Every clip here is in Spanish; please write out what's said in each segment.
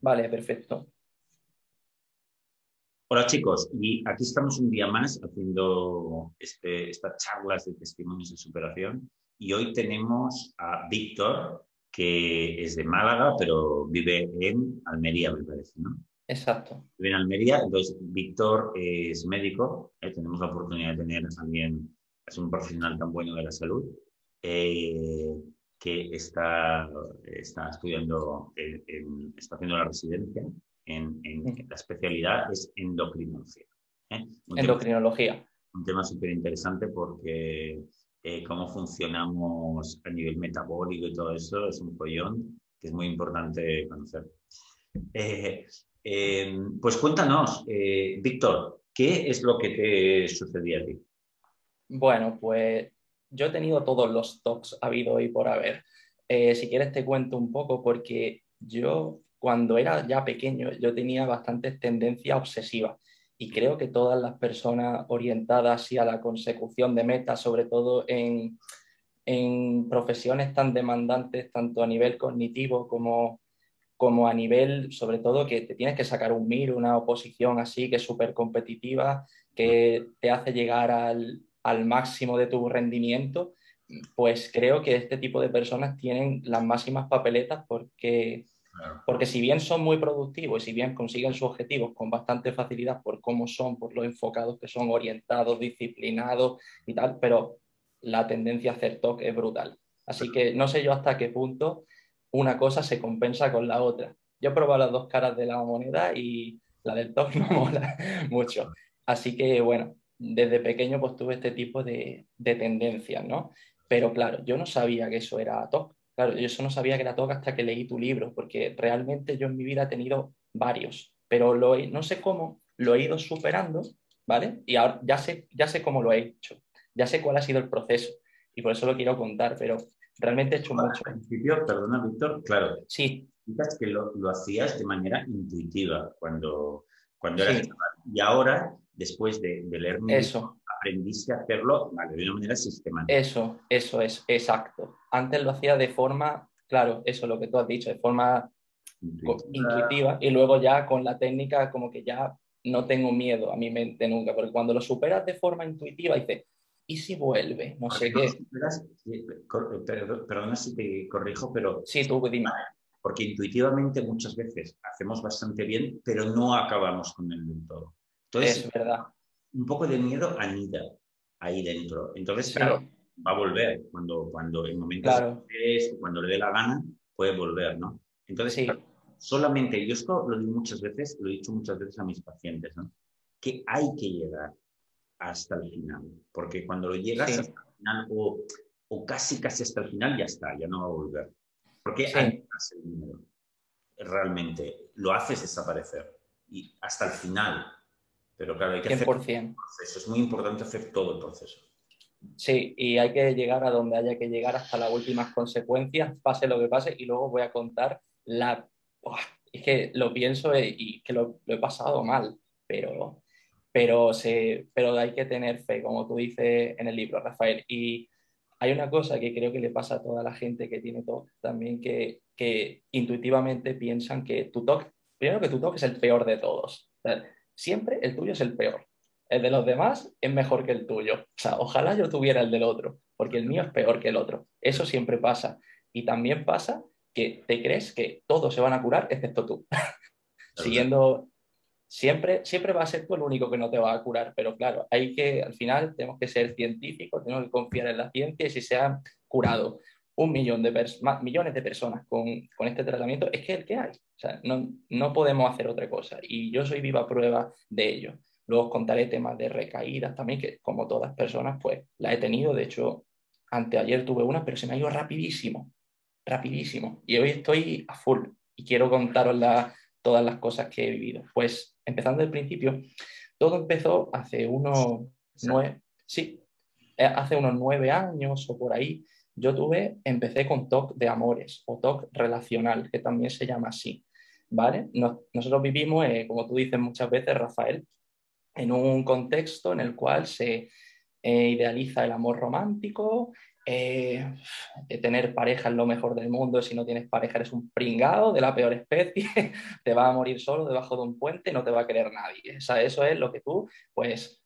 Vale, perfecto. Hola chicos, y aquí estamos un día más haciendo este, estas charlas de testimonios de superación y hoy tenemos a Víctor, que es de Málaga, pero vive en Almería, me parece, ¿no? Exacto. Vive en Almería, entonces Víctor es médico, ¿eh? tenemos la oportunidad de tener también, es un profesional tan bueno de la salud, eh, que está, está estudiando, está haciendo la residencia en, la especialidad es endocrinología. ¿eh? endocrinología. un tema súper interesante porque eh, cómo funcionamos a nivel metabólico y todo eso es un follón que es muy importante conocer. Eh, pues cuéntanos, Víctor, ¿qué es lo que te sucedía a ti? Bueno, pues yo he tenido todos los talks habido y por haber. Eh, si quieres te cuento un poco porque yo cuando era ya pequeño yo tenía bastantes tendencias obsesivas y creo que todas las personas orientadas hacia la consecución de metas, sobre todo en, en profesiones tan demandantes, tanto a nivel cognitivo como, como a nivel, sobre todo, que te tienes que sacar un MIR, una oposición así, que es súper competitiva, que te hace llegar al, al máximo de tu rendimiento, pues creo que este tipo de personas tienen las máximas papeletas porque, porque si bien son muy productivos y si bien consiguen sus objetivos con bastante facilidad por cómo son, por lo enfocados que son, orientados, disciplinados y tal, pero la tendencia a hacer TOC es brutal. Así que no sé yo hasta qué punto una cosa se compensa con la otra. Yo he probado las dos caras de la moneda y la del TOC no mola mucho. Así que bueno, desde pequeño pues tuve este tipo de, tendencias, ¿no? Pero claro, yo no sabía que eso era TOC. Claro, yo eso no sabía que era TOC hasta que leí tu libro, porque realmente yo en mi vida he tenido varios, pero lo no sé cómo lo he ido superando, ¿vale? Y ahora ya sé, ya sé cómo lo he hecho, ya sé cuál ha sido el proceso y por eso lo quiero contar, pero realmente he hecho mucho. Al principio, perdona, Víctor, claro. Sí. que lo, lo, hacías de manera intuitiva cuando, cuando eras y ahora después de, leer eso. aprendiste a hacerlo de una manera sistemática. Eso, eso es, exacto. Antes lo hacía de forma, claro, eso es lo que tú has dicho, de forma intuitiva. y luego ya con la técnica como que ya no tengo miedo a mi mente nunca, porque cuando lo superas de forma intuitiva dices, ¿y si vuelve? No sé qué. perdona si te corrijo, pero... Sí, tú dime. Porque intuitivamente muchas veces hacemos bastante bien, pero no acabamos con el del todo. Entonces, es verdad. Un poco de miedo anida ahí dentro. Entonces, claro, va a volver cuando, cuando en momentos claro. cuando le dé la gana, puede volver, ¿no? Entonces, solamente, yo esto lo digo muchas veces, lo he dicho muchas veces a mis pacientes, ¿no? Que hay que llegar hasta el final, porque cuando lo llegas hasta el final o, o, casi casi hasta el final ya está, ya no va a volver. Porque hay el. Realmente lo haces desaparecer y hasta el final pero claro, hay que hacer el proceso. Es muy importante hacer todo el proceso. Sí, y hay que llegar a donde haya que llegar hasta las últimas consecuencias, pase lo que pase, y luego voy a contar la... es que lo pienso y que lo, he pasado mal, pero, pero, se, pero hay que tener fe, como tú dices en el libro, Rafael. Y hay una cosa que creo que le pasa a toda la gente que tiene TOC también, que, que intuitivamente piensan que tu TOC, primero que tu TOC es el peor de todos siempre el tuyo es el peor. El de los demás es mejor que el tuyo. O sea, ojalá yo tuviera el del otro, porque el mío es peor que el otro. Eso siempre pasa. Y también pasa que te crees que todos se van a curar excepto tú. Siguiendo, siempre, siempre va a ser tú el único que no te va a curar, pero claro, hay que, al final tenemos que ser científicos, tenemos que confiar en la ciencia y si se han curado un millón de millones de personas con, con, este tratamiento, es que el que hay. O sea, no, no, podemos hacer otra cosa. Y yo soy viva prueba de ello. Luego os contaré temas de recaídas también, que como todas personas, pues la he tenido. De hecho, anteayer tuve una, pero se me ha ido rapidísimo, rapidísimo. Y hoy estoy a full y quiero contaros todas las cosas que he vivido. Pues empezando del principio, todo empezó hace unos nueve, sí, eh, hace unos nueve años o por ahí yo tuve, empecé con TOC de amores o TOC relacional, que también se llama así, ¿vale? nosotros vivimos, eh, como tú dices muchas veces, Rafael, en un contexto en el cual se eh, idealiza el amor romántico, eh, tener pareja es lo mejor del mundo, si no tienes pareja eres un pringado de la peor especie, te va a morir solo debajo de un puente, no te va a querer nadie. Eso es lo que tú, pues,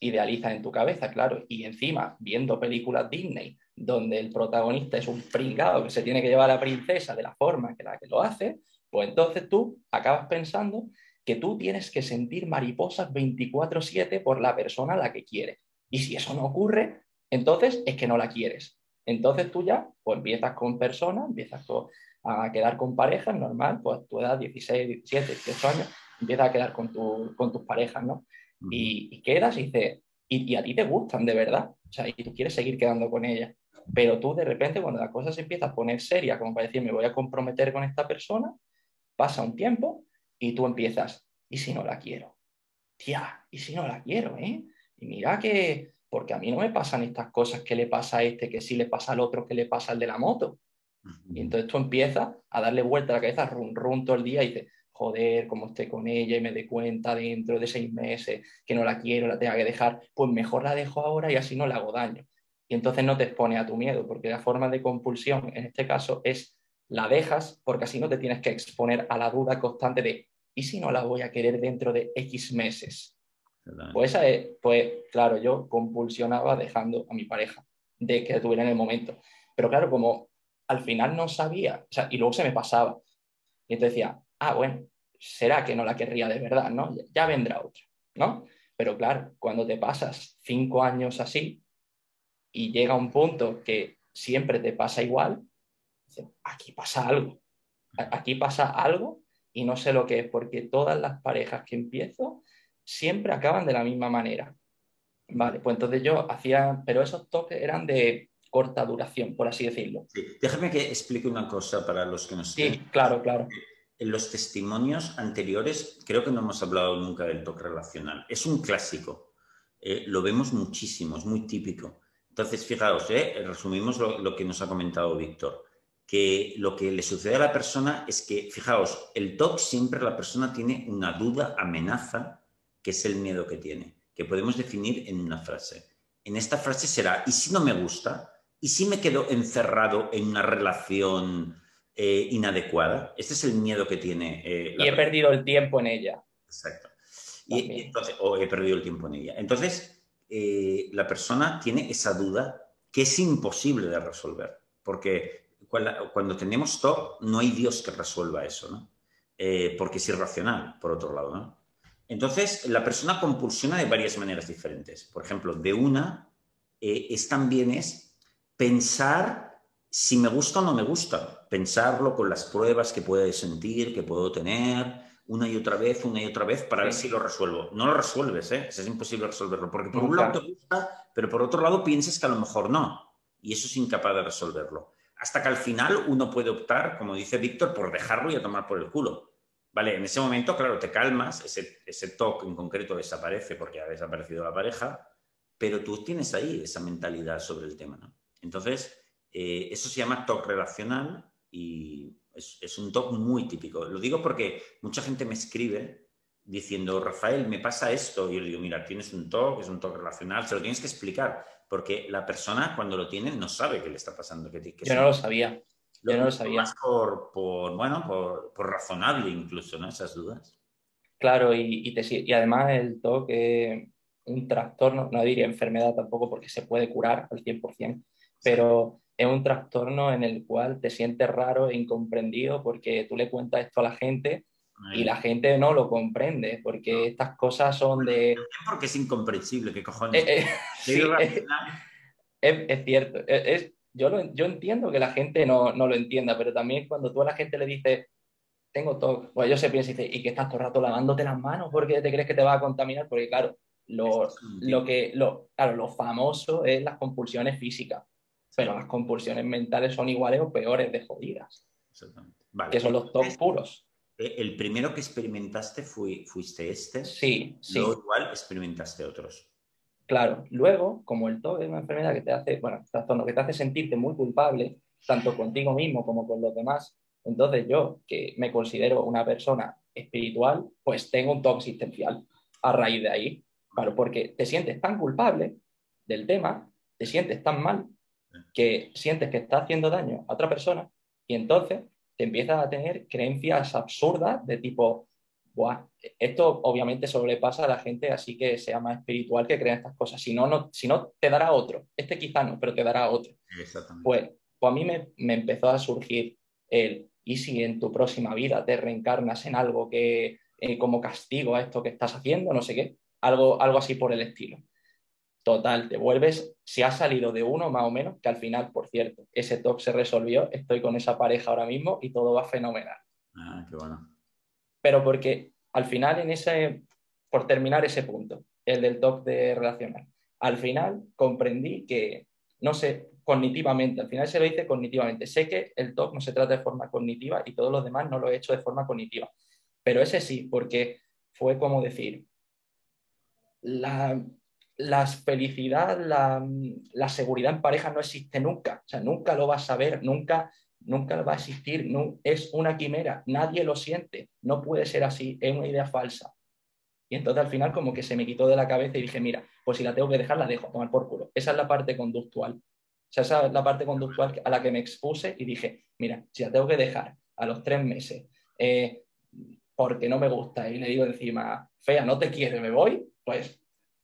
idealizas en tu cabeza, claro. Y encima, viendo películas Disney, donde el protagonista es un pringado que se tiene que llevar a la princesa de la forma que la que lo hace, pues entonces tú acabas pensando que tú tienes que sentir mariposas 24/7 por la persona a la que quieres. Y si eso no ocurre, entonces es que no la quieres. Entonces tú ya pues empiezas con personas, empiezas a quedar con parejas, normal, pues tu edad 16, 17, 18 años, empiezas a quedar con, con tus parejas, ¿no? Y, quedas y dices, y, a ti te gustan de verdad, o sea, y tú quieres seguir quedando con ellas. Pero tú de repente cuando la cosa se empieza a poner seria, como para decir, me voy a comprometer con esta persona, pasa un tiempo y tú empiezas, ¿y si no la quiero? Tía, ¿y si no la quiero? ¿eh? Y mira que, porque a mí no me pasan estas cosas que le pasa a este, que sí le pasa al otro, que le pasa al de la moto. Y entonces tú empiezas a darle vuelta a la cabeza, rum, rum todo el día y dices, joder, como esté con ella y me dé cuenta dentro de seis meses que no la quiero, la tenga que dejar, pues mejor la dejo ahora y así no le hago daño. Y entonces no te expone a tu miedo, porque la forma de compulsión en este caso es la dejas porque así no te tienes que exponer a la duda constante de ¿y si no la voy a querer dentro de X meses? Pues, pues claro, yo compulsionaba dejando a mi pareja de que tuviera en el momento. Pero claro, como al final no sabía, y luego se me pasaba. Y entonces decía, ah, bueno, será que no la querría de verdad, ¿no? Ya vendrá otra, ¿no? Pero claro, cuando te pasas cinco años así y llega un punto que siempre te pasa igual, aquí pasa algo, aquí pasa algo y no sé lo que es, porque todas las parejas que empiezo siempre acaban de la misma manera. Vale, pues entonces yo hacía, pero esos toques eran de corta duración, por así decirlo. Déjame que explique una cosa para los que nos... Sí, claro, claro. En los testimonios anteriores creo que no hemos hablado nunca del toque relacional. Es un clásico. Eh, lo vemos muchísimo, es muy típico. Entonces, fijaos, eh, resumimos lo, lo, que nos ha comentado Víctor, que lo que le sucede a la persona es que, fijaos, el TOC siempre la persona tiene una duda, amenaza, que es el miedo que tiene, que podemos definir en una frase. En esta frase será, ¿y si no me gusta? ¿Y si me quedo encerrado en una relación eh, inadecuada. Este es el miedo que tiene. Eh, y he perdido el tiempo en ella. Exacto. Y, entonces, o he perdido el tiempo en ella. Entonces, eh, la persona tiene esa duda que es imposible de resolver, porque cuando, tenemos stop, no hay Dios que resuelva eso, ¿no? porque es irracional, por otro lado, ¿no? Entonces, la persona compulsiona de varias maneras diferentes. Por ejemplo, de una es también es pensar si me gusta o no me gusta, pensarlo con las pruebas que puedo sentir, que puedo tener, una y otra vez, una y otra vez, para ver si lo resuelvo. No lo resuelves, ¿eh? Es imposible resolverlo, porque por un lado te gusta, pero por otro lado piensas que a lo mejor no, y eso es incapaz de resolverlo. Hasta que al final uno puede optar, como dice Víctor, por dejarlo y a tomar por el culo. Vale, en ese momento, claro, te calmas, ese, ese toque en concreto desaparece porque ha desaparecido la pareja, pero tú tienes ahí esa mentalidad sobre el tema, ¿no? Entonces, eh, eso se llama TOC relacional y es, un TOC muy típico. Lo digo porque mucha gente me escribe diciendo, Rafael, me pasa esto. Y yo le digo, mira, tienes un TOC, es un TOC relacional, se lo tienes que explicar, porque la persona cuando lo tiene no sabe qué le está pasando. Que, yo no lo sabía. Yo no lo sabía. Más por, bueno, por, razonable incluso, ¿no? Esas dudas. Claro, y, y además el TOC es un trastorno, no diría enfermedad tampoco porque se puede curar al 100%, pero es un trastorno en el cual te sientes raro e incomprendido porque tú le cuentas esto a la gente y la gente no lo comprende porque estas cosas son de... Porque es incomprensible, ¿qué cojones? Eh, eh, es, cierto, es, yo, yo entiendo que la gente no, lo entienda, pero también cuando tú a la gente le dices, tengo todo, pues ellos se piensan y dicen, ¿y que estás todo el rato lavándote las manos porque te crees que te va a contaminar? Porque claro, lo, lo que, lo, claro, lo famoso es las compulsiones físicas pero las compulsiones mentales son iguales o peores de jodidas. Exactamente. Que son los top puros. Eh, ¿El primero que experimentaste fuiste este? Sí, sí. Luego igual experimentaste otros. Claro, luego, como el TOC es una enfermedad que te hace, bueno, trastorno que te hace sentirte muy culpable, tanto contigo mismo como con los demás, entonces yo, que me considero una persona espiritual, pues tengo un TOC existencial a raíz de ahí. Claro, porque te sientes tan culpable del tema, te sientes tan mal que sientes que está haciendo daño a otra persona y entonces te empiezas a tener creencias absurdas de tipo, esto obviamente sobrepasa a la gente así que sea más espiritual que crea estas cosas. Si no, no, si no te dará otro. Este quizá no, pero te dará otro. Pues, pues a mí me, empezó a surgir el, ¿y si en tu próxima vida te reencarnas en algo que eh, como castigo a esto que estás haciendo, no sé qué? Algo, algo así por el estilo. Total, te vuelves, si has salido de uno más o menos, que al final, por cierto, ese talk se resolvió, estoy con esa pareja ahora mismo y todo va fenomenal. Ah, qué bueno. Pero porque al final en ese, por terminar ese punto, el del talk de relacional, al final comprendí que, no sé, cognitivamente, al final se lo hice cognitivamente. Sé que el talk no se trata de forma cognitiva y todos los demás no lo he hecho de forma cognitiva, pero ese sí, porque fue como decir, la, la felicidad, la, seguridad en pareja no existe nunca. O sea, nunca lo vas a ver, nunca, nunca va a existir. No, es una quimera, nadie lo siente. No puede ser así, es una idea falsa. Y entonces al final como que se me quitó de la cabeza y dije, mira, pues si la tengo que dejar, la dejo, tomar por culo. Esa es la parte conductual. Esa es la parte conductual a la que me expuse y dije, mira, si la tengo que dejar a los tres meses eh, porque no me gusta y le digo encima, fea, no te quiere, me voy, pues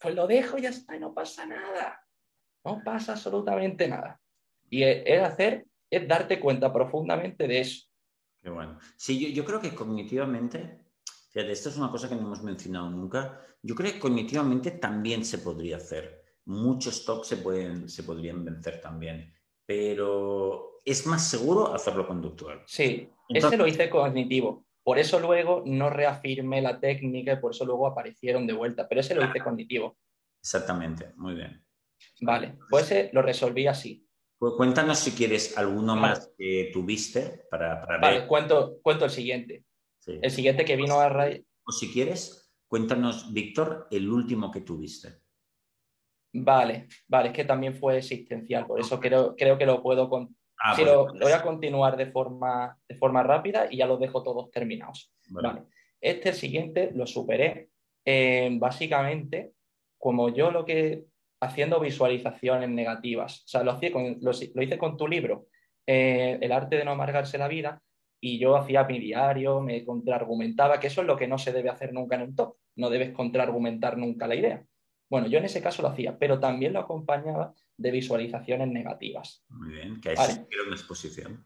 pues lo dejo y ya está, y no pasa nada. No pasa absolutamente nada. Y es hacer, es darte cuenta profundamente de eso. Qué bueno. Sí, yo, creo que cognitivamente, fíjate, esto es una cosa que no hemos mencionado nunca, yo creo que cognitivamente también se podría hacer. Muchos talks se, pueden, se podrían vencer también, pero es más seguro hacerlo conductual. Sí, ese lo hice cognitivo. Por eso luego no reafirmé la técnica y por eso luego aparecieron de vuelta, pero ese lo hice cognitivo. Exactamente, muy bien. Vale, pues ese lo resolví así. Pues cuéntanos si quieres alguno más que tuviste para, para vale, Cuento, cuento el siguiente. El siguiente que vino a raíz. O si quieres, cuéntanos, Víctor, el último que tuviste. Vale, vale, es que también fue existencial, por eso creo, creo que lo puedo contar Ah, sí, lo, voy a continuar de forma, de forma rápida y ya los dejo todos terminados. Vale. Este siguiente lo superé. Eh, básicamente, como yo lo que haciendo visualizaciones negativas, o sea, lo, lo, hice con tu libro, eh, El arte de no amargarse la vida, y yo hacía mi diario, me contraargumentaba, que eso es lo que no se debe hacer nunca en un top, no debes contraargumentar nunca la idea. Bueno, yo en ese caso lo hacía, pero también lo acompañaba de visualizaciones negativas. Muy bien, que es una exposición.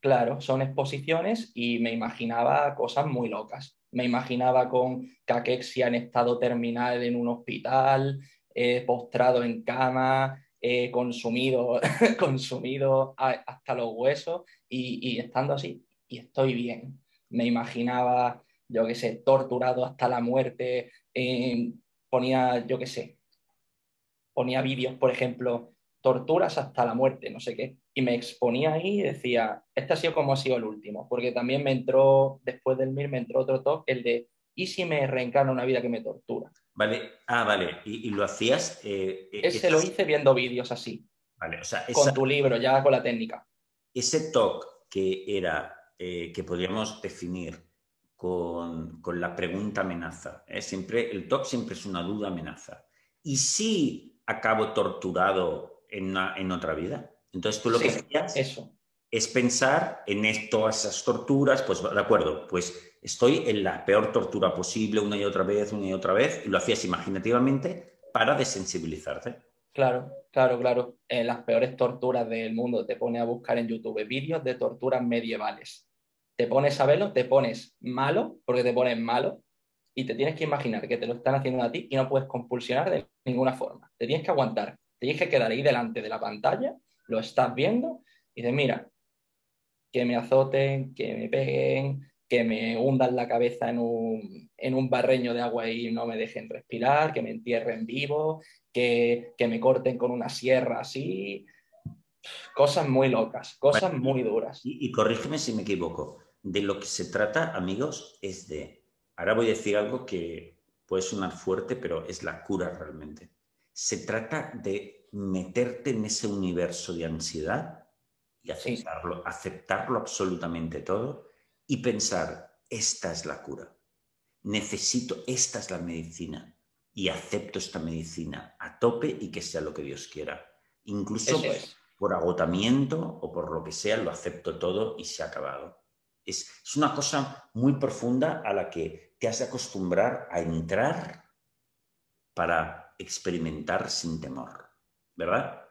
Claro, son exposiciones y me imaginaba cosas muy locas. Me imaginaba con caquexia en estado terminal en un hospital, eh, postrado en cama, eh, consumido, consumido hasta los huesos y, estando así. Y estoy bien. Me imaginaba, yo qué sé, torturado hasta la muerte, ponía, yo qué sé, ponía vídeos, por ejemplo, torturas hasta la muerte, no sé qué, y me exponía ahí y decía, este ha sido como ha sido el último, porque también me entró, después del MIR me entró otro top, el de, ¿y si me reencarna una vida que me tortura? Vale, ah, vale, ¿y, lo hacías? Eh, eh, ese lo hice viendo vídeos así. Vale, o sea, con tu libro, ya con la técnica. Ese talk que era, eh, que podríamos definir con, la pregunta amenaza. ¿eh? Siempre, el TOC siempre es una duda amenaza. ¿Y si acabo torturado en, en otra vida? Entonces tú lo que hacías eso. es pensar en todas esas torturas, pues de acuerdo, pues estoy en la peor tortura posible una y otra vez, una y otra vez, y lo hacías imaginativamente para desensibilizarte. Claro, claro, claro. En las peores torturas del mundo te pone a buscar en YouTube vídeos de torturas medievales te pones a verlo, te pones malo, porque te pones malo, y te tienes que imaginar que te lo están haciendo a ti y no puedes compulsionar de ninguna forma. Te tienes que aguantar, te tienes que quedar ahí delante de la pantalla, lo estás viendo y dices, mira, que me azoten, que me peguen, que me hundan la cabeza en un, en un barreño de agua y no me dejen respirar, que me entierren vivo, que, que me corten con una sierra así. Cosas muy locas, cosas muy duras. y corrígeme si me equivoco de lo que se trata, amigos, es de, ahora voy a decir algo que puede sonar fuerte, pero es la cura realmente. Se trata de meterte en ese universo de ansiedad y aceptarlo, aceptarlo absolutamente todo y pensar, esta es la cura. Necesito, esta es la medicina y acepto esta medicina a tope y que sea lo que Dios quiera. Incluso por agotamiento o por lo que sea, lo acepto todo y se ha acabado. Es, es una cosa muy profunda a la que te has de acostumbrar a entrar para experimentar sin temor, ¿verdad?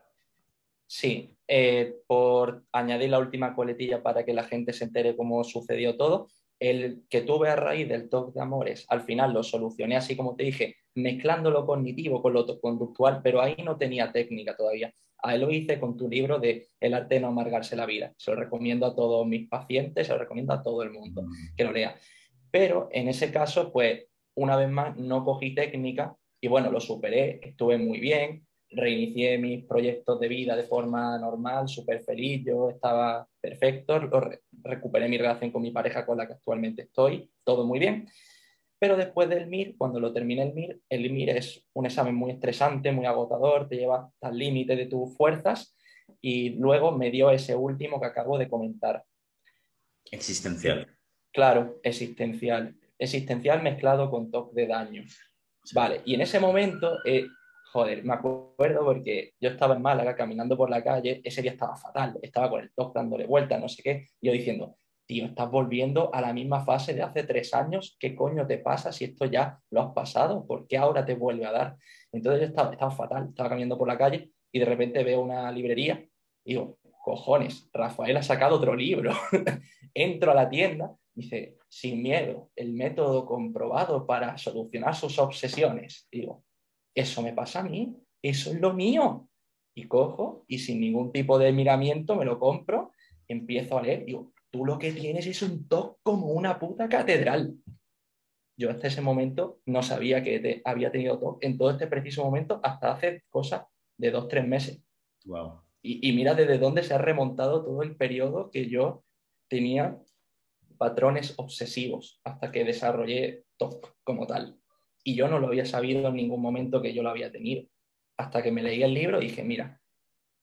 Sí, eh, por añadir la última coletilla para que la gente se entere cómo sucedió todo, el que tuve a raíz del TOC de amores, al final lo solucioné así como te dije, mezclando lo cognitivo con lo conductual, pero ahí no tenía técnica todavía. Ahí lo hice con tu libro de El arte de no amargarse la vida. Se lo recomiendo a todos mis pacientes, se lo recomiendo a todo el mundo mm. que lo lea. Pero en ese caso, pues, una vez más, no cogí técnica y bueno, lo superé, estuve muy bien, reinicié mis proyectos de vida de forma normal, súper feliz, yo estaba perfecto, recuperé mi relación con mi pareja con la que actualmente estoy, todo muy bien. Pero después del MIR, cuando lo terminé el MIR, el MIR es un examen muy estresante, muy agotador, te lleva hasta el límite de tus fuerzas y luego me dio ese último que acabo de comentar. Existencial. Claro, existencial. Existencial mezclado con toque de daño. Vale, y en ese momento eh, Joder, me acuerdo porque yo estaba en Málaga caminando por la calle, ese día estaba fatal, estaba con el top dándole vueltas, no sé qué, y yo diciendo, tío, estás volviendo a la misma fase de hace tres años, ¿qué coño te pasa si esto ya lo has pasado? ¿Por qué ahora te vuelve a dar? Entonces yo estaba, estaba fatal, estaba caminando por la calle y de repente veo una librería y digo, cojones, Rafael ha sacado otro libro. Entro a la tienda, dice, sin miedo, el método comprobado para solucionar sus obsesiones. digo, eso me pasa a mí, eso es lo mío. Y cojo y sin ningún tipo de miramiento me lo compro, empiezo a leer, digo, tú lo que tienes es un toque como una puta catedral. Yo hasta ese momento no sabía que había tenido toque en todo este preciso momento hasta hace cosas de dos, tres meses. Wow. Y, y mira desde dónde se ha remontado todo el periodo que yo tenía patrones obsesivos hasta que desarrollé TOC como tal y yo no lo había sabido en ningún momento que yo lo había tenido. Hasta que me leí el libro y dije, mira,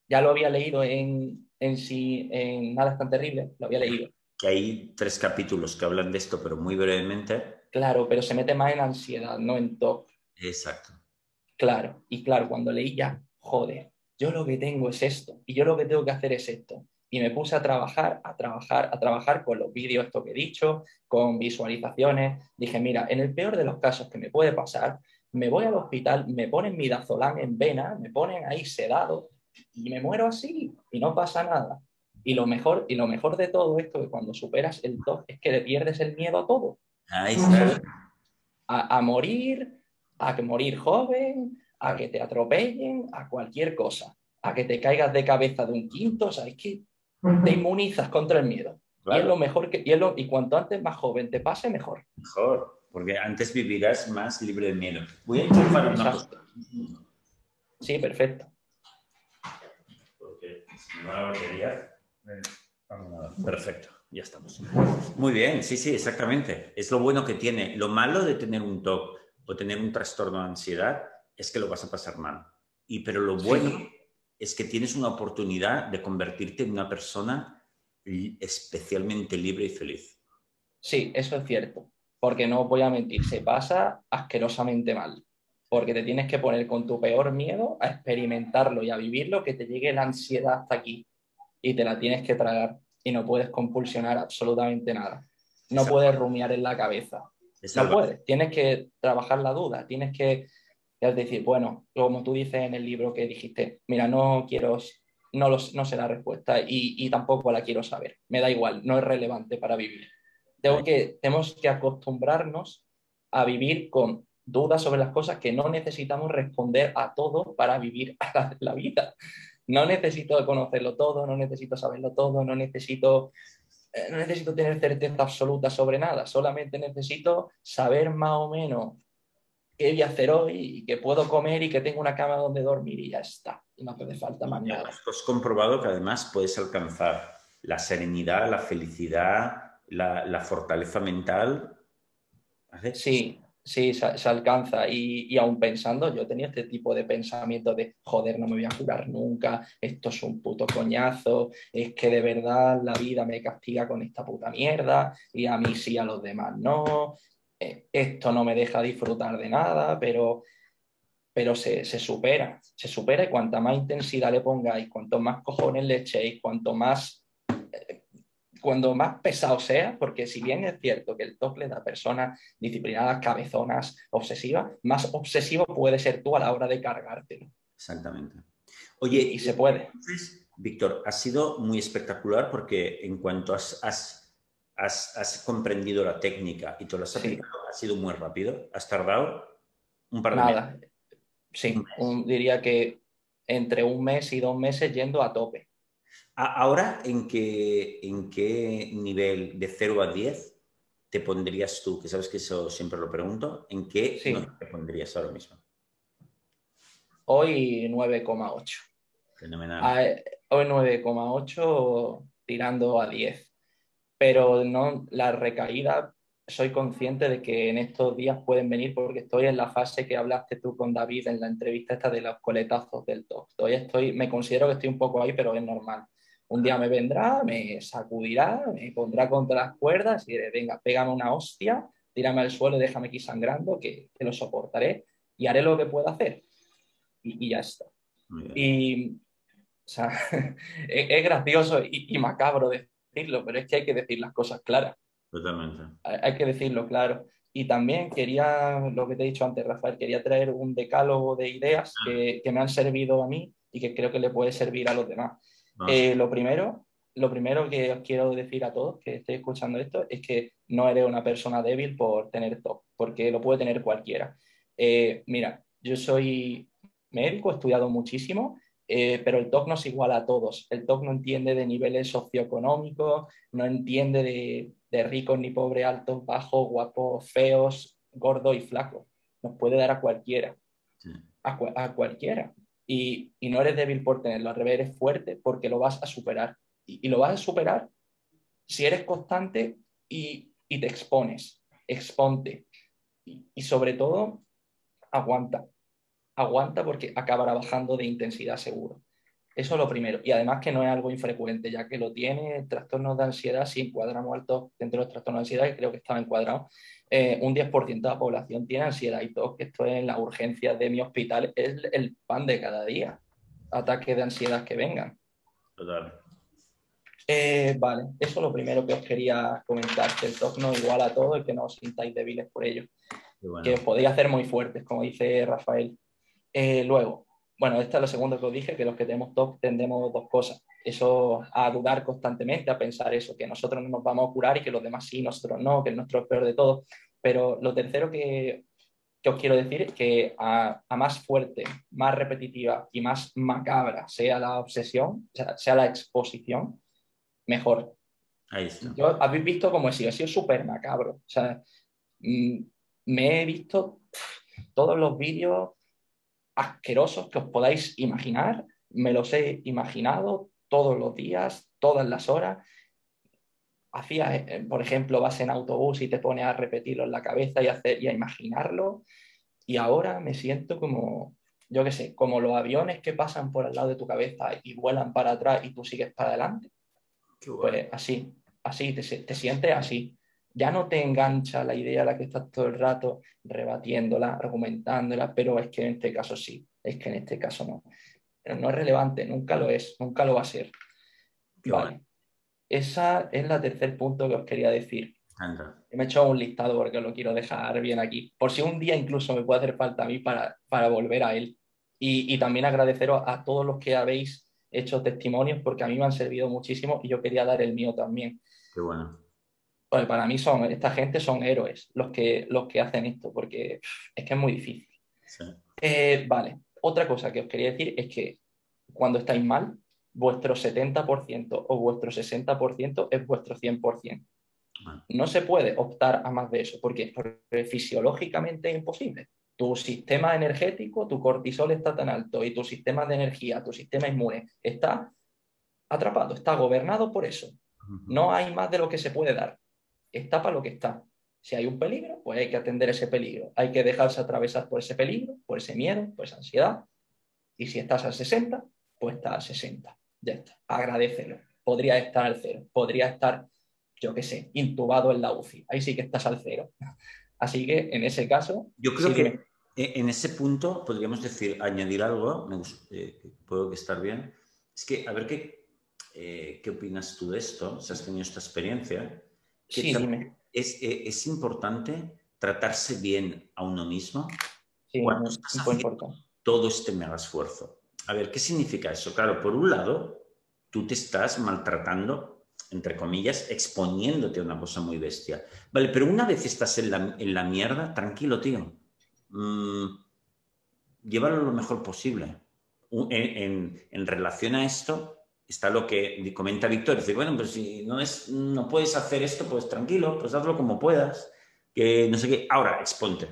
ya lo había leído en, en sí, en Nada es tan terrible, lo había leído. Que hay tres capítulos que hablan de esto, pero muy brevemente. Claro, pero se mete más en ansiedad, no en TOC. Exacto. Claro, y claro, cuando leí ya, joder, yo lo que tengo es esto, y yo lo que tengo que hacer es esto y me puse a trabajar, a trabajar, a trabajar con los vídeos, esto que he dicho, con visualizaciones. Dije, mira, en el peor de los casos que me puede pasar, me voy al hospital, me ponen mi dazolán en vena, me ponen ahí sedado y me muero así y no pasa nada. Y lo mejor, y lo mejor de todo esto, que cuando superas el TOC, es que le pierdes el miedo a todo. A, a morir, a que morir joven, a que te atropellen, a cualquier cosa, a que te caigas de cabeza de un quinto, o sea, es que te inmunizas contra el miedo. Y es lo mejor que, y, y cuanto antes más joven te pase, mejor. Mejor, porque antes vivirás más libre de miedo. Voy a enchufar una cosa. Sí, perfecto. Porque si no la batería. Perfecto, ya estamos. Muy bien, sí, sí, exactamente. Es lo bueno que tiene. Lo malo de tener un TOC o tener un trastorno de ansiedad es que lo vas a pasar mal. Y pero lo bueno es que tienes una oportunidad de convertirte en una persona especialmente libre y feliz. Sí, eso es cierto, porque no voy a mentir, se pasa asquerosamente mal, porque te tienes que poner con tu peor miedo a experimentarlo y a vivirlo, que te llegue la ansiedad hasta aquí y te la tienes que tragar y no puedes compulsionar absolutamente nada. No puedes rumiar en la cabeza. No puedes, tienes que trabajar la duda, tienes que es decir, bueno, como tú dices en el libro que dijiste, mira, no quiero, no, no sé la respuesta y, tampoco la quiero saber. Me da igual, no es relevante para vivir. Tengo que, tenemos que acostumbrarnos a vivir con dudas sobre las cosas que no necesitamos responder a todo para vivir la, vida. No necesito conocerlo todo, no necesito saberlo todo, no necesito eh, no necesito tener certeza absoluta sobre nada, solamente necesito saber más o menos qué voy a hacer hoy y que puedo comer y que tengo una cama donde dormir y ya está. Y no hace falta más nada. Has comprobado que además puedes alcanzar la serenidad, la felicidad, la, fortaleza mental. Sí, sí, se, alcanza. Y, y, aún pensando, yo tenía este tipo de pensamiento de, joder, no me voy a curar nunca, esto es un puto coñazo, es que de verdad la vida me castiga con esta puta mierda y a mí sí, a los demás no. Eh, esto no me deja disfrutar de nada, pero pero se, supera, se supera y cuanta más intensidad le pongáis, cuanto más cojones le echéis, cuanto más, eh, cuando más pesado sea, porque si bien es cierto que el TOC le da personas disciplinadas, cabezonas, obsesivas, más obsesivo puede ser tú a la hora de cargarte. Exactamente. Oye, y, se puede. Víctor, ha sido muy espectacular porque en cuanto has, has, comprendido la técnica y todo lo has ha sido muy rápido. ¿Has tardado un par de Nada. Sí, diría que entre un mes y dos meses yendo a tope. Ahora, ¿en qué, en qué nivel de 0 a 10 te pondrías tú? Que sabes que eso siempre lo pregunto. ¿En qué te pondrías ahora mismo? Hoy 9,8. Fenomenal. Ah, hoy 9,8 tirando a 10. Pero no, la recaída soy consciente de que en estos días pueden venir porque estoy en la fase que hablaste tú con David en la entrevista esta de los coletazos del top. estoy, me considero que estoy un poco ahí, pero es normal. Un día me vendrá, me sacudirá, me pondrá contra las cuerdas y diré, venga, pégame una hostia, tírame al suelo y déjame aquí sangrando, que, lo soportaré y haré lo que pueda hacer. Y, ya está. Y, o sea, es, gracioso y macabro decirlo, pero es que hay que decir las cosas claras. Totalmente. Hay que decirlo, claro. Y también quería, lo que te he dicho antes, Rafael, quería traer un decálogo de ideas ah. que, me han servido a mí y que creo que le puede servir a los demás. Ah. Eh, lo, primero, lo primero que os quiero decir a todos que estéis escuchando esto es que no eres una persona débil por tener TOC, porque lo puede tener cualquiera. Eh, mira, yo soy médico, he estudiado muchísimo, eh, pero el TOC no es igual a todos. El TOC no entiende de niveles socioeconómicos, no entiende de, de ricos ni pobres, altos, bajos, guapos, feos, gordos y flacos. Nos puede dar a cualquiera. A, cualquiera. Y, no eres débil por tenerlo, al revés, eres fuerte porque lo vas a superar. Y, lo vas a superar si eres constante y, te expones. Exponte. y sobre todo, aguanta. Aguanta porque acabará bajando de intensidad seguro. Eso es lo primero. Y además que no es algo infrecuente, ya que lo tiene trastornos de ansiedad, si encuadramos alto dentro de los trastornos de ansiedad, que creo que estaba encuadrado, eh, un 10% de la población tiene ansiedad y todo, que esto en la urgencia de mi hospital es el pan de cada día. Ataques de ansiedad que vengan. Total. Eh, vale, eso es lo primero que os quería comentar, que el TOC no igual a todo y que no os sintáis débiles por ello. Que os podéis hacer muy fuertes, como dice Rafael. Eh, luego, bueno, esta es lo segundo que os dije, que los que tenemos TOC tendemos dos cosas. Eso a dudar constantemente, a pensar eso, que nosotros no nos vamos a curar y que los demás sí, nosotros no, que el nuestro es peor de todo. Pero lo tercero que, que os quiero decir es que a, más fuerte, más repetitiva y más macabra sea la obsesión, sea, sea la exposición, mejor. Ahí está. Yo, habéis visto cómo he sido, he sido súper macabro. O sea, mm, me he visto todos los vídeos asquerosos que os podáis imaginar. Me los he imaginado todos los días, todas las horas. Hacía, eh, por ejemplo, vas en autobús y te pones a repetirlo en la cabeza y, hacer, y a imaginarlo. Y ahora me siento como, yo qué sé, como los aviones que pasan por al lado de tu cabeza y vuelan para atrás y tú sigues para adelante. Pues así, así, te, te sientes así ya no te engancha la idea a la que estás todo el rato rebatiéndola, argumentándola, pero es que en este caso sí, es que en este caso no. Pero no es relevante, nunca lo es, nunca lo va a ser. Vale. Esa es la tercer punto que os quería decir. Me he hecho un listado porque lo quiero dejar bien aquí. Por si un día incluso me puede hacer falta a mí para, para volver a él. Y, y también agradeceros a todos los que habéis hecho testimonios porque a mí me han servido muchísimo y yo quería dar el mío también. Qué bueno para mí son, esta gente son héroes los que, los que hacen esto, porque es que es muy difícil. Eh, vale, otra cosa que os quería decir es que cuando estáis mal, vuestro 70% o vuestro 60% es vuestro 100%. No se puede optar a más de eso, porque, porque fisiológicamente es imposible. Tu sistema energético, tu cortisol está tan alto y tu sistema de energía, tu sistema inmune está atrapado, está gobernado por eso. No hay más de lo que se puede dar está para lo que está. Si hay un peligro, pues hay que atender ese peligro. Hay que dejarse atravesar por ese peligro, por ese miedo, por esa ansiedad. Y si estás al 60, pues estás al 60. Ya está. Agradecelo. Podría estar al cero. Podría estar, yo qué sé, intubado en la UCI. Ahí sí que estás al cero. Así que en ese caso. Yo creo que en ese punto podríamos decir, añadir algo, me eh, puedo estar bien. Es que, a ver, ¿qué, eh, ¿qué opinas tú de esto? Si has tenido esta experiencia. Sí, dime. Es, eh, es, importante tratarse bien a uno mismo sí, cuando estás haciendo todo este mega esfuerzo. A ver, ¿qué significa eso? Claro, por un lado, tú te estás maltratando, entre comillas, exponiéndote a una cosa muy bestia. Vale, pero una vez estás en la, en la mierda, tranquilo, tío. Mm, llévalo lo mejor posible. En, en, relación a esto está lo que comenta Víctor. Dice, bueno, pues si no, es, no puedes hacer esto, pues tranquilo, pues hazlo como puedas. Que no sé qué. Ahora, exponte.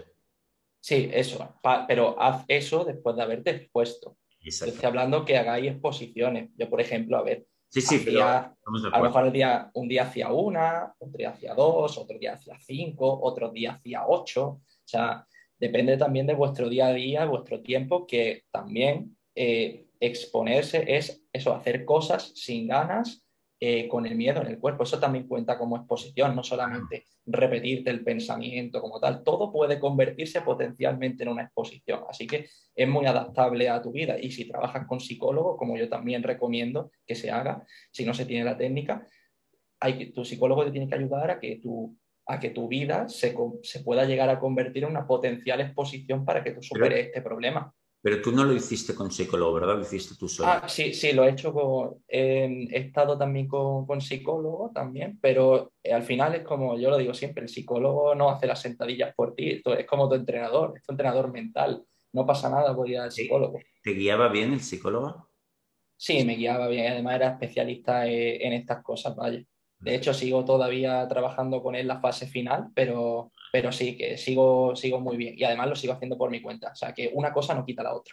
Sí, eso. pero haz eso después de haberte expuesto. Estoy hablando que hagáis exposiciones. Yo, por ejemplo, a ver, sí, sí, a lo mejor día, un día hacía una, otro día hacía dos, otro día hacía cinco, otro día hacía ocho. O sea, depende también de vuestro día a día, vuestro tiempo, que también eh, exponerse es eso, hacer cosas sin ganas eh, con el miedo en el cuerpo. Eso también cuenta como exposición, no solamente repetirte el pensamiento como tal. Todo puede convertirse potencialmente en una exposición. Así que es muy adaptable a tu vida. Y si trabajas con psicólogo, como yo también recomiendo que se haga, si no se tiene la técnica, hay que, tu psicólogo te tiene que ayudar a que tu, a que tu vida se, se pueda llegar a convertir en una potencial exposición para que tú superes este problema. Pero tú no lo hiciste con psicólogo, ¿verdad? Lo hiciste tú solo. Ah, sí, sí, lo he hecho con... he estado también con, con, psicólogo también, pero al final es como yo lo digo siempre, el psicólogo no hace las sentadillas por ti, es como tu entrenador, es tu entrenador mental. No pasa nada por ir al psicólogo. ¿Te guiaba bien el psicólogo? Sí, me guiaba bien, además era especialista en, estas cosas, vaya. De hecho, sigo todavía trabajando con él la fase final, pero pero sí, que sigo, sigo muy bien. Y además lo sigo haciendo por mi cuenta. O sea, que una cosa no quita la otra.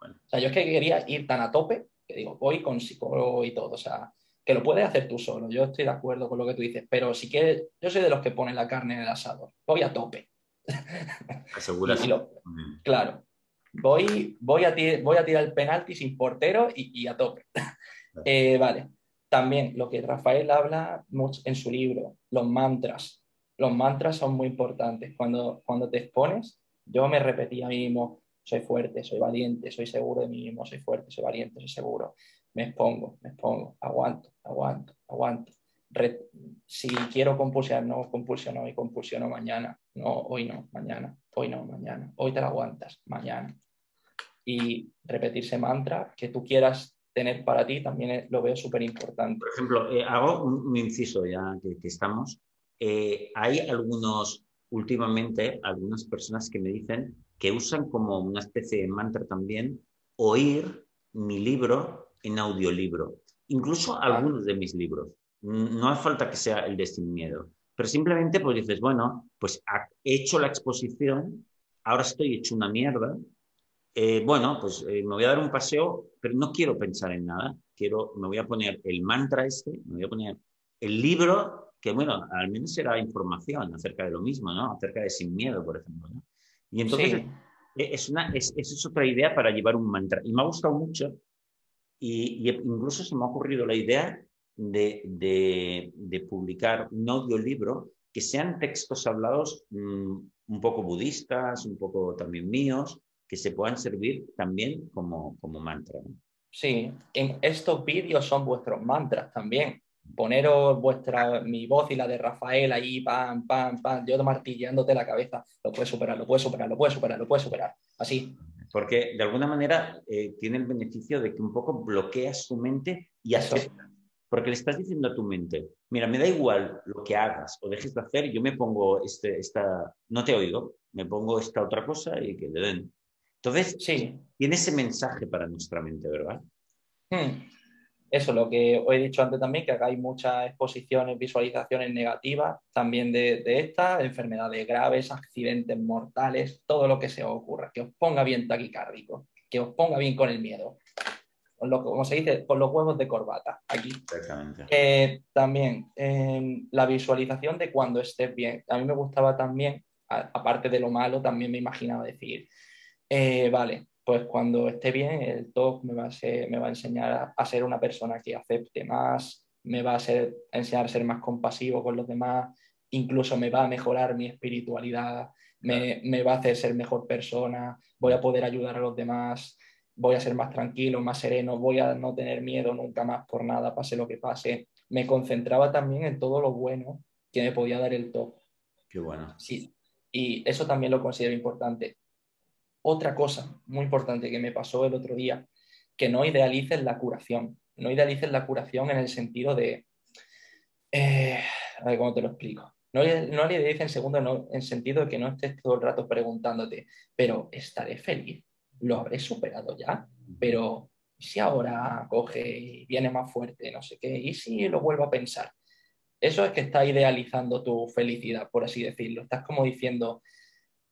O sea, yo es que quería ir tan a tope que digo, voy con psicólogo y todo. O sea, que lo puedes hacer tú solo. Yo estoy de acuerdo con lo que tú dices. Pero si quieres, yo soy de los que ponen la carne en el asador. Voy a tope. Aseguras. claro. Voy, voy, a voy a tirar el penalti sin portero y, a tope. Eh, vale. También lo que Rafael habla en su libro, los mantras los mantras son muy importantes. Cuando, cuando te expones, yo me repetí a mí mismo, soy fuerte, soy valiente, soy seguro de mí mismo, soy fuerte, soy valiente, soy seguro. Me expongo, me expongo, aguanto, aguanto, aguanto. si quiero compulsionar, no compulsiono hoy, compulsiono mañana. No, hoy no, mañana. Hoy no, mañana. Hoy te la aguantas, mañana. Y repetirse mantra que tú quieras tener para ti también lo veo súper importante. Por ejemplo, eh, hago un, inciso ya que estamos. Eh, hay algunos, últimamente, algunas personas que me dicen que usan como una especie de mantra también oír mi libro en audiolibro, incluso ah. algunos de mis libros. No hace falta que sea el de Sin Miedo, pero simplemente pues dices, bueno, pues he hecho la exposición, ahora estoy hecho una mierda, eh, bueno, pues eh, me voy a dar un paseo, pero no quiero pensar en nada, quiero, me voy a poner el mantra este, me voy a poner el libro que bueno, al menos será información acerca de lo mismo, ¿no? Acerca de sin miedo, por ejemplo, ¿no? Y entonces e, es, una, es, es, otra idea para llevar un mantra. Y me ha gustado mucho y, incluso se me ha ocurrido la idea de, de, de, publicar un audiolibro que sean textos hablados mm, un poco budistas, un poco también míos, que se puedan servir también como, como mantra. ¿no? Sí, en estos vídeos son vuestros mantras también poneros vuestra, mi voz y la de Rafael ahí, pam, pam, pam, yo martillándote la cabeza, lo puedes superar, lo puedes superar, lo puedes superar, lo puedes superar, así. Porque de alguna manera eh, tiene el beneficio de que un poco bloqueas tu mente y aceptas. Porque le estás diciendo a tu mente, mira, me da igual lo que hagas o dejes de hacer, yo me pongo este, esta, no te oigo, me pongo esta otra cosa y que le den. Entonces, sí. tiene ese mensaje para nuestra mente, ¿verdad? Hmm eso, lo que os he dicho antes también, que hagáis muchas exposiciones, visualizaciones negativas también de, de estas, enfermedades graves, accidentes mortales, todo lo que se os ocurra, que os ponga bien taquicárdico, que os ponga bien con el miedo. como se dice, con los huevos de corbata, aquí. Eh, también, la visualización de cuando estés bien. A mí me gustaba también, aparte de lo malo, también me imaginaba decir, eh, vale, pues cuando esté bien, el TOC me va a, me va a enseñar a, ser una persona que acepte más, me va a, ser, enseñar a ser más compasivo con los demás, incluso me va a mejorar mi espiritualidad, me, me va a hacer ser mejor persona, voy a poder ayudar a los demás, voy a ser más tranquilo, más sereno, voy a no tener miedo nunca más por nada, pase lo que pase. Me concentraba también en todo lo bueno que me podía dar el top. Qué bueno. Sí, y eso también lo considero importante. Otra cosa muy importante que me pasó el otro día, que no idealices la curación. No idealices la curación en el sentido de... Eh, a ver cómo te lo explico. No, no le idealices en segundo no, en sentido de que no estés todo el rato preguntándote, pero estaré feliz, lo habré superado ya, pero si ahora coge y viene más fuerte, no sé qué, y si lo vuelvo a pensar. Eso es que está idealizando tu felicidad, por así decirlo. Estás como diciendo,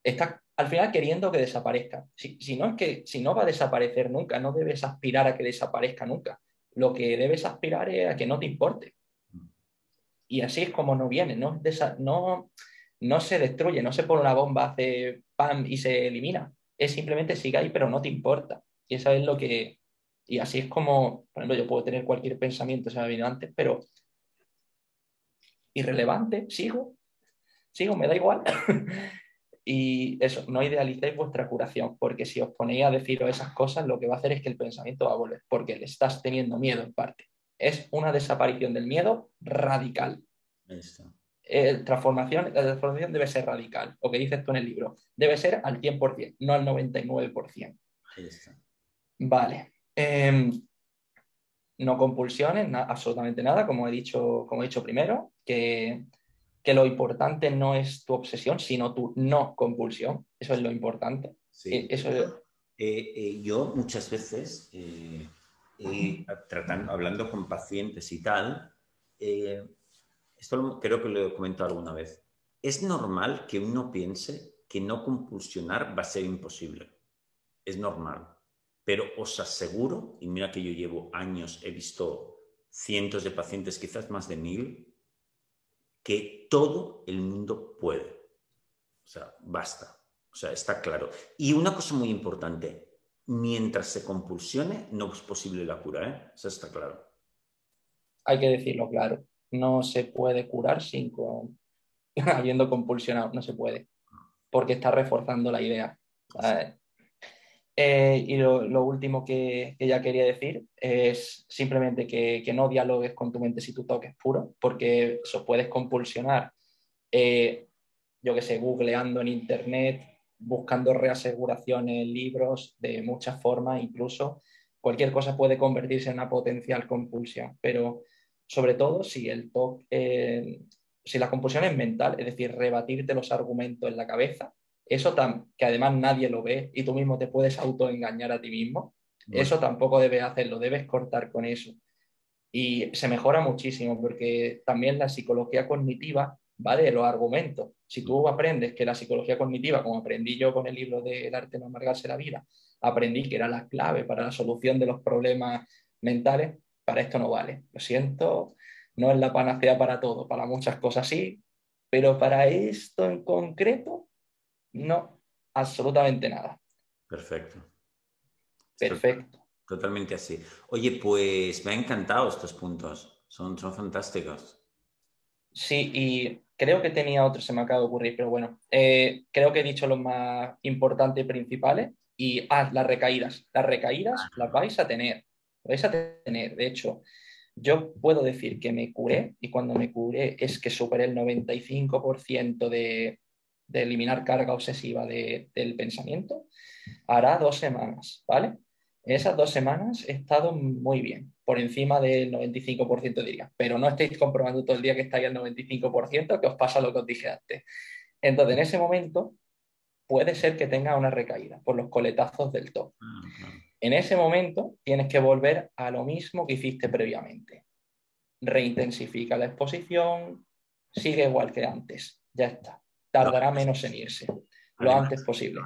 estás al final queriendo que desaparezca. Si, si, no es que si no va a desaparecer nunca, no debes aspirar a que desaparezca nunca. Lo que debes aspirar es a que no te importe. Y así es como no viene, no, no, no se destruye, no se pone una bomba, hace pam y se elimina. Es simplemente sigue ahí, pero no te importa. Y eso es lo que. Y así es como, por ejemplo, yo puedo tener cualquier pensamiento, se me ha venido antes, pero irrelevante, sigo, sigo, me da igual. y eso, no idealicéis vuestra curación, porque si os ponéis a deciros esas cosas, lo que va a hacer es que el pensamiento va a volver, porque le estás teniendo miedo en parte. Es una desaparición del miedo radical. Eh, transformación, la transformación debe ser radical, lo que dices tú en el libro. Debe ser al 100%, no al 99%. Vale. Em, no compulsiones, absolutamente nada, como he dicho, como he dicho primero, que, que, lo importante no es tu obsesión, sino tu no compulsión. Eso es lo importante. Sí. Eh, eso eh, eh, yo muchas veces, tratando, hablando con pacientes y tal, esto creo que lo he comentado alguna vez, es normal que uno piense que no compulsionar va a ser imposible. Es normal. Pero os aseguro, y mira que yo llevo años, he visto cientos de pacientes, quizás más de mil, que todo el mundo puede. O sea, basta. O sea, está claro. Y una cosa muy importante, mientras se compulsione, no es posible la cura, ¿eh? Eso está claro. Hay que decirlo claro. No se puede curar sin habiendo compulsionado, no se puede. Porque está reforzando la idea. Eh, y lo, último que, ya quería decir es simplemente que, no dialogues con tu mente si tu toque es puro, porque eso puedes compulsionar, eh, yo que sé, googleando en internet, buscando reaseguraciones, libros, de muchas formas, incluso cualquier cosa puede convertirse en una potencial compulsión, pero sobre todo si el toque, si la compulsión es mental, es decir, rebatirte los argumentos en la cabeza, eso que además nadie lo ve y tú mismo te puedes autoengañar a ti mismo, eso tampoco debes hacerlo, debes cortar con eso. Y se mejora muchísimo porque también la psicología cognitiva va de los argumentos. Si tú aprendes que la psicología cognitiva, como aprendí yo con el libro de El arte no amargarse la vida, aprendí que era la clave para la solución de los problemas mentales, para esto no vale. Lo siento, no es la panacea para todo, para muchas cosas sí, pero para esto en concreto no, absolutamente nada. Perfecto. Perfecto. Totalmente así. Oye, pues me han encantado estos puntos. Son, son fantásticos. Sí, y creo que tenía otro, se me acaba de ocurrir, pero bueno, eh, creo que he dicho los más importantes y principales. Y, ah, las recaídas. Las recaídas ah. las vais a tener. Vais a tener. De hecho, yo puedo decir que me curé y cuando me curé es que superé el 95% de, de eliminar carga obsesiva del pensamiento, hará dos semanas, ¿vale? En esas dos semanas he estado muy bien, por encima del 95% diría, pero no estéis comprobando todo el día que estáis al 95%, que os pasa lo que os dije antes. Entonces, en ese momento, puede ser que tenga una recaída por los coletazos del top. En ese momento, tienes que volver a lo mismo que hiciste previamente. Reintensifica la exposición, sigue igual que antes, ya está tardará menos en irse, lo antes posible.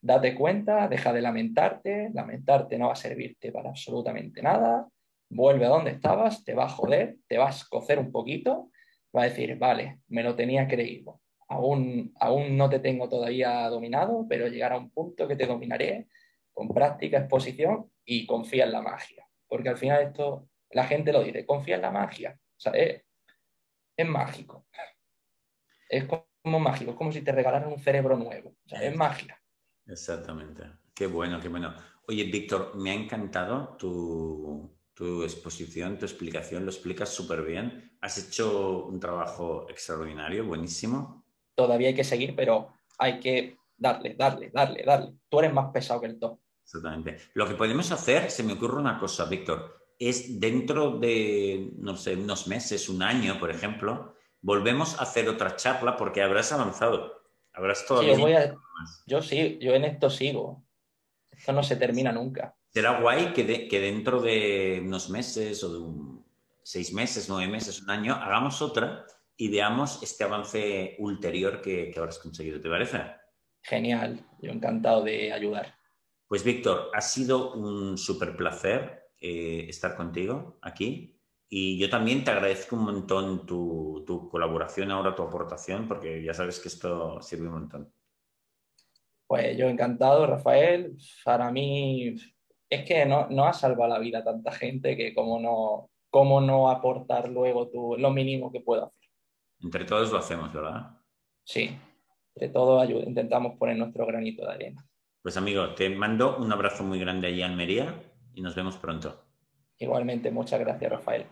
Date cuenta, deja de lamentarte, lamentarte no va a servirte para absolutamente nada, vuelve a donde estabas, te va a joder, te vas a cocer un poquito, va a decir, vale, me lo tenía creído, aún, aún no te tengo todavía dominado, pero llegará un punto que te dominaré con práctica, exposición y confía en la magia, porque al final esto, la gente lo dice, confía en la magia, o sea, es mágico es como mágico, es como si te regalaran un cerebro nuevo. O sea, es magia. Exactamente. Qué bueno, qué bueno. Oye, Víctor, me ha encantado tu, tu exposición, tu explicación, lo explicas súper bien. Has hecho un trabajo extraordinario, buenísimo. Todavía hay que seguir, pero hay que darle, darle, darle, darle. Tú eres más pesado que el top. Exactamente. Lo que podemos hacer, se me ocurre una cosa, Víctor, es dentro de, no sé, unos meses, un año, por ejemplo, volvemos a hacer otra charla porque habrás avanzado. Habrás todavía. Sí, yo, yo sí, yo en esto sigo. Esto no se termina nunca. Será guay que, que dentro de unos meses o de seis meses, nueve meses, un año, hagamos otra y veamos este avance ulterior que, que habrás conseguido. ¿Te parece? Genial, yo encantado de ayudar. Pues Víctor, ha sido un súper placer eh, estar contigo aquí y yo también te agradezco un montón tu, tu, colaboración ahora, tu aportación, porque ya sabes que esto sirve un montón. Pues yo encantado, Rafael. Para mí es que no, no ha salvado la vida a tanta gente que como no, cómo no aportar luego tú lo mínimo que puedo hacer. Entre todos lo hacemos, ¿verdad? Sí, entre todos intentamos poner nuestro granito de arena. Pues amigo, te mando un abrazo muy grande allí en Almería y nos vemos pronto. Igualmente, muchas gracias, Rafael.